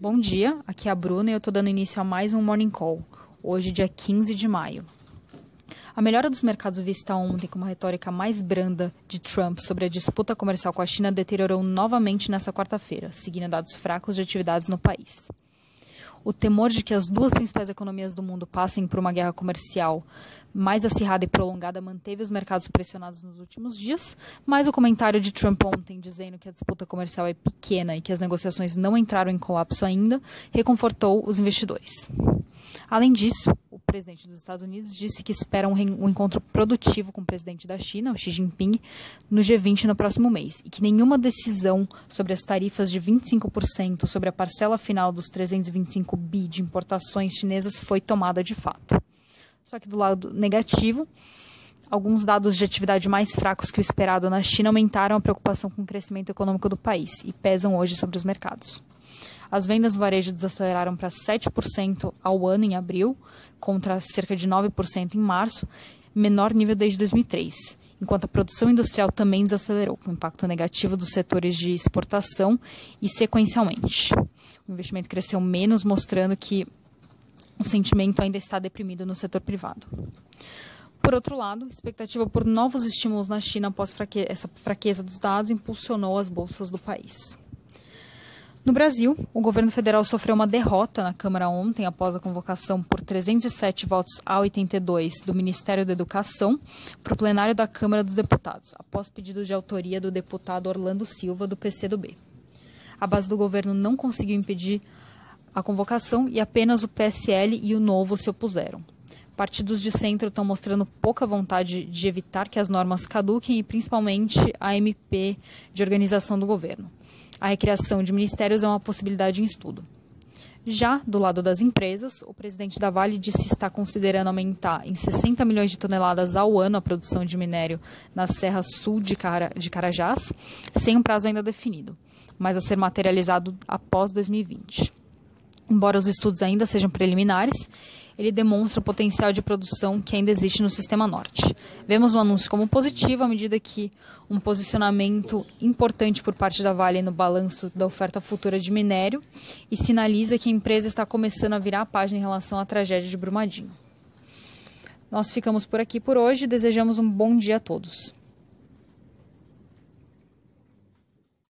Bom dia, aqui é a Bruna e eu estou dando início a mais um Morning Call, hoje, dia 15 de maio. A melhora dos mercados vista ontem com uma retórica mais branda de Trump sobre a disputa comercial com a China deteriorou novamente nesta quarta-feira, seguindo dados fracos de atividades no país. O temor de que as duas principais economias do mundo passem por uma guerra comercial mais acirrada e prolongada manteve os mercados pressionados nos últimos dias, mas o comentário de Trump ontem dizendo que a disputa comercial é pequena e que as negociações não entraram em colapso ainda, reconfortou os investidores. Além disso, presidente dos Estados Unidos disse que espera um, um, encontro produtivo com o presidente da China, o Xi Jinping, no G20 no próximo mês, e que nenhuma decisão sobre as tarifas de 25% sobre a parcela final dos 325 bi de importações chinesas foi tomada de fato. Só que do lado negativo, alguns dados de atividade mais fracos que o esperado na China aumentaram a preocupação com o crescimento econômico do país e pesam hoje sobre os mercados. As vendas no varejo desaceleraram para 7% ao ano em abril, contra cerca de 9% em março, menor nível desde 2003, enquanto a produção industrial também desacelerou, com impacto negativo dos setores de exportação e sequencialmente. O investimento cresceu menos, mostrando que o sentimento ainda está deprimido no setor privado. Por outro lado, expectativa por novos estímulos na China após fraque essa fraqueza dos dados impulsionou as bolsas do país. No Brasil, o governo federal sofreu uma derrota na Câmara ontem após a convocação por 307 votos a 82 do Ministério da Educação para o plenário da Câmara dos Deputados, após pedido de autoria do deputado Orlando Silva, do PCdoB. A base do governo não conseguiu impedir a convocação e apenas o PSL e o Novo se opuseram. Partidos de centro estão mostrando pouca vontade de evitar que as normas caduquem e principalmente a MP de organização do governo. A recriação de ministérios é uma possibilidade em estudo. Já do lado das empresas, o presidente da Vale disse estar considerando aumentar em 60 milhões de toneladas ao ano a produção de minério na Serra Sul de, de Carajás, sem um prazo ainda definido, mas a ser materializado após 2020. Embora os estudos ainda sejam preliminares, ele demonstra o potencial de produção que ainda existe no sistema norte. Vemos o anúncio como positivo à medida que um posicionamento importante por parte da Vale no balanço da oferta futura de minério e sinaliza que a empresa está começando a virar a página em relação à tragédia de Brumadinho. Nós ficamos por aqui por hoje, desejamos um bom dia a todos.